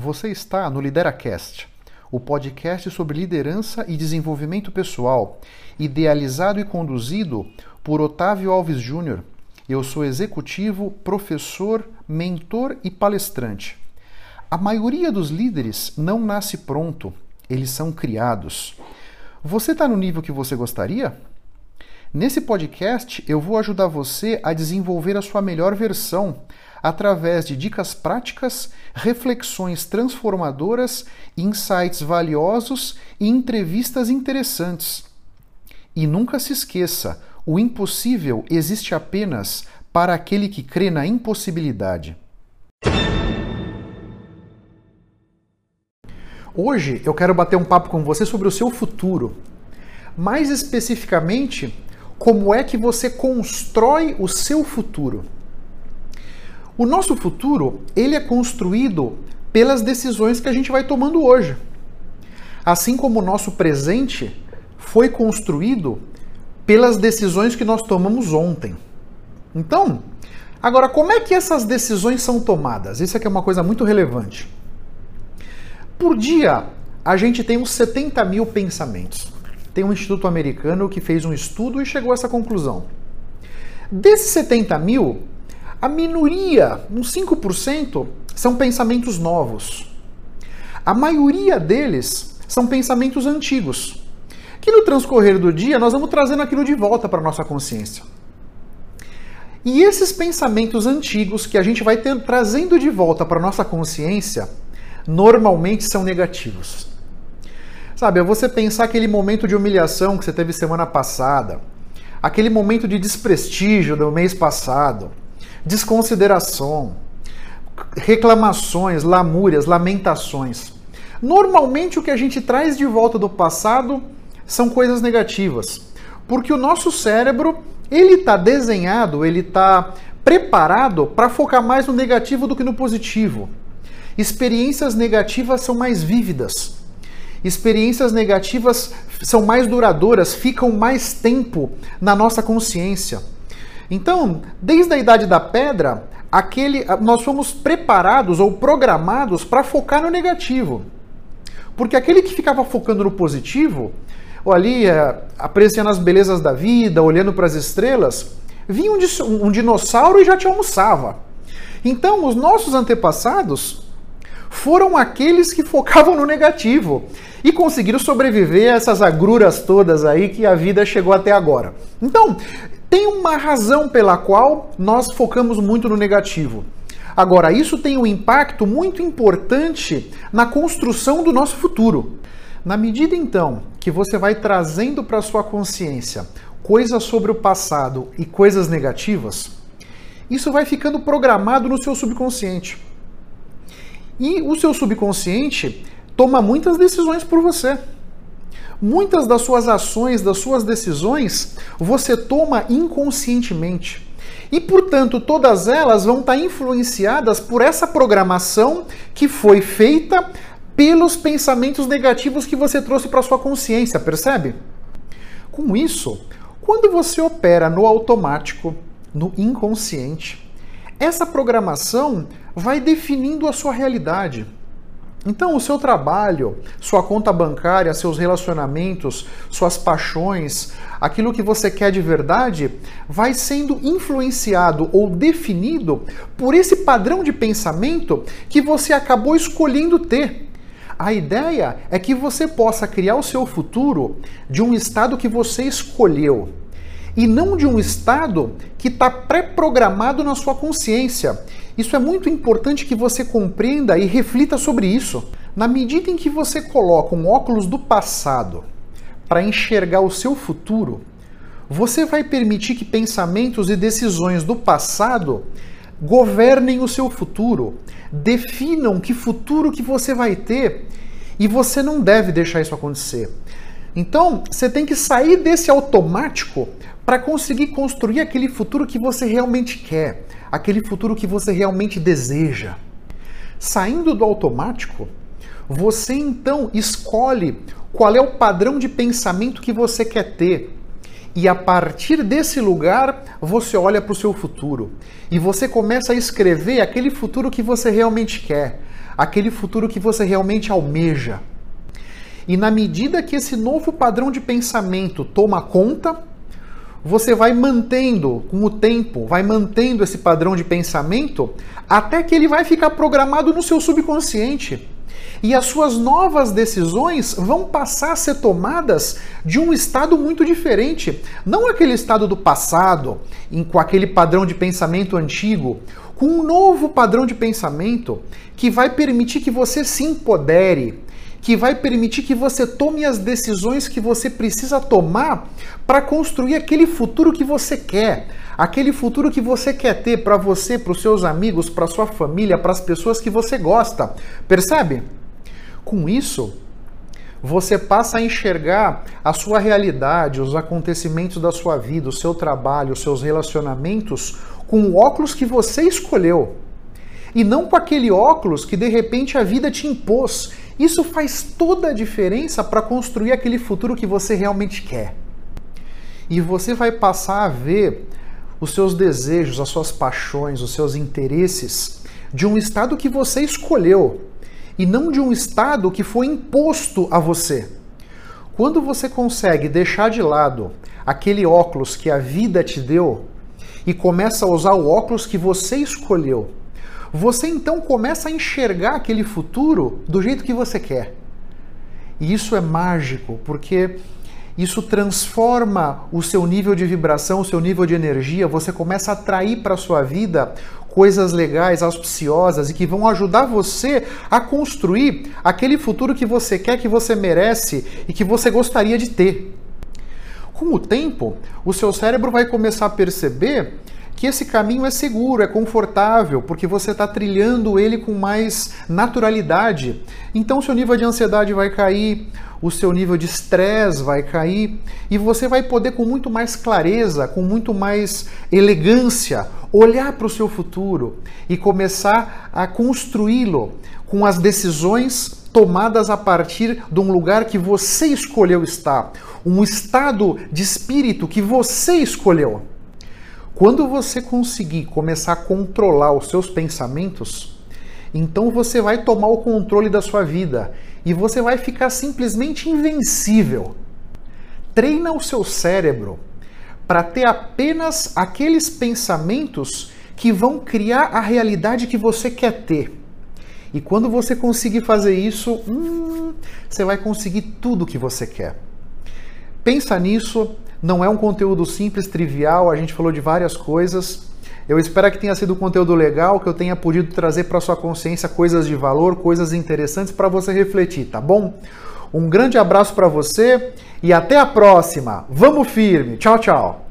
Você está no LideraCast, o podcast sobre liderança e desenvolvimento pessoal, idealizado e conduzido por Otávio Alves Júnior. Eu sou executivo, professor, mentor e palestrante. A maioria dos líderes não nasce pronto, eles são criados. Você está no nível que você gostaria? Nesse podcast, eu vou ajudar você a desenvolver a sua melhor versão através de dicas práticas, reflexões transformadoras, insights valiosos e entrevistas interessantes. E nunca se esqueça: o impossível existe apenas para aquele que crê na impossibilidade. Hoje eu quero bater um papo com você sobre o seu futuro. Mais especificamente, como é que você constrói o seu futuro. O nosso futuro, ele é construído pelas decisões que a gente vai tomando hoje. Assim como o nosso presente foi construído pelas decisões que nós tomamos ontem. Então, agora como é que essas decisões são tomadas? Isso aqui é uma coisa muito relevante. Por dia, a gente tem uns 70 mil pensamentos. Tem um instituto americano que fez um estudo e chegou a essa conclusão. Desses 70 mil, a minoria, uns 5%, são pensamentos novos. A maioria deles são pensamentos antigos, que no transcorrer do dia nós vamos trazendo aquilo de volta para a nossa consciência. E esses pensamentos antigos que a gente vai ter, trazendo de volta para a nossa consciência, normalmente são negativos. Sabe, é você pensar aquele momento de humilhação que você teve semana passada, aquele momento de desprestígio do mês passado, desconsideração, reclamações, lamúrias, lamentações. Normalmente o que a gente traz de volta do passado são coisas negativas, porque o nosso cérebro ele está desenhado, ele está preparado para focar mais no negativo do que no positivo. Experiências negativas são mais vívidas. Experiências negativas são mais duradouras, ficam mais tempo na nossa consciência. Então, desde a idade da pedra, aquele, nós fomos preparados ou programados para focar no negativo. Porque aquele que ficava focando no positivo, ou ali é, apreciando as belezas da vida, olhando para as estrelas, vinha um, um dinossauro e já te almoçava. Então, os nossos antepassados foram aqueles que focavam no negativo e conseguiram sobreviver a essas agruras todas aí que a vida chegou até agora. Então, tem uma razão pela qual nós focamos muito no negativo. Agora, isso tem um impacto muito importante na construção do nosso futuro. Na medida então que você vai trazendo para sua consciência coisas sobre o passado e coisas negativas, isso vai ficando programado no seu subconsciente. E o seu subconsciente toma muitas decisões por você. Muitas das suas ações, das suas decisões, você toma inconscientemente. E, portanto, todas elas vão estar influenciadas por essa programação que foi feita pelos pensamentos negativos que você trouxe para sua consciência, percebe? Com isso, quando você opera no automático, no inconsciente, essa programação vai definindo a sua realidade. Então, o seu trabalho, sua conta bancária, seus relacionamentos, suas paixões, aquilo que você quer de verdade, vai sendo influenciado ou definido por esse padrão de pensamento que você acabou escolhendo ter. A ideia é que você possa criar o seu futuro de um estado que você escolheu e não de um estado que está pré-programado na sua consciência isso é muito importante que você compreenda e reflita sobre isso. Na medida em que você coloca um óculos do passado para enxergar o seu futuro, você vai permitir que pensamentos e decisões do passado governem o seu futuro, definam que futuro que você vai ter e você não deve deixar isso acontecer. Então, você tem que sair desse automático para conseguir construir aquele futuro que você realmente quer aquele futuro que você realmente deseja. Saindo do automático, você então escolhe qual é o padrão de pensamento que você quer ter. E a partir desse lugar, você olha para o seu futuro. E você começa a escrever aquele futuro que você realmente quer. aquele futuro que você realmente almeja. E na medida que esse novo padrão de pensamento toma conta, você vai mantendo com o tempo, vai mantendo esse padrão de pensamento até que ele vai ficar programado no seu subconsciente. E as suas novas decisões vão passar a ser tomadas de um estado muito diferente. Não aquele estado do passado, em, com aquele padrão de pensamento antigo, com um novo padrão de pensamento que vai permitir que você se empodere, que vai permitir que você tome as decisões que você precisa tomar para construir aquele futuro que você quer, aquele futuro que você quer ter para você, para os seus amigos, para sua família, para as pessoas que você gosta. Percebe? Com isso, você passa a enxergar a sua realidade, os acontecimentos da sua vida, o seu trabalho, os seus relacionamentos com o óculos que você escolheu. E não com aquele óculos que de repente a vida te impôs isso faz toda a diferença para construir aquele futuro que você realmente quer. E você vai passar a ver os seus desejos, as suas paixões, os seus interesses de um estado que você escolheu e não de um estado que foi imposto a você. Quando você consegue deixar de lado aquele óculos que a vida te deu e começa a usar o óculos que você escolheu você então começa a enxergar aquele futuro do jeito que você quer. E isso é mágico, porque isso transforma o seu nível de vibração, o seu nível de energia, você começa a atrair para a sua vida coisas legais, auspiciosas e que vão ajudar você a construir aquele futuro que você quer, que você merece e que você gostaria de ter. Com o tempo, o seu cérebro vai começar a perceber que esse caminho é seguro, é confortável, porque você está trilhando ele com mais naturalidade. Então, seu nível de ansiedade vai cair, o seu nível de estresse vai cair e você vai poder, com muito mais clareza, com muito mais elegância, olhar para o seu futuro e começar a construí-lo com as decisões tomadas a partir de um lugar que você escolheu estar, um estado de espírito que você escolheu. Quando você conseguir começar a controlar os seus pensamentos, então você vai tomar o controle da sua vida e você vai ficar simplesmente invencível. Treina o seu cérebro para ter apenas aqueles pensamentos que vão criar a realidade que você quer ter. E quando você conseguir fazer isso, hum, você vai conseguir tudo o que você quer. Pensa nisso, não é um conteúdo simples, trivial, a gente falou de várias coisas. Eu espero que tenha sido um conteúdo legal, que eu tenha podido trazer para sua consciência coisas de valor, coisas interessantes para você refletir, tá bom? Um grande abraço para você e até a próxima. Vamos firme. Tchau, tchau.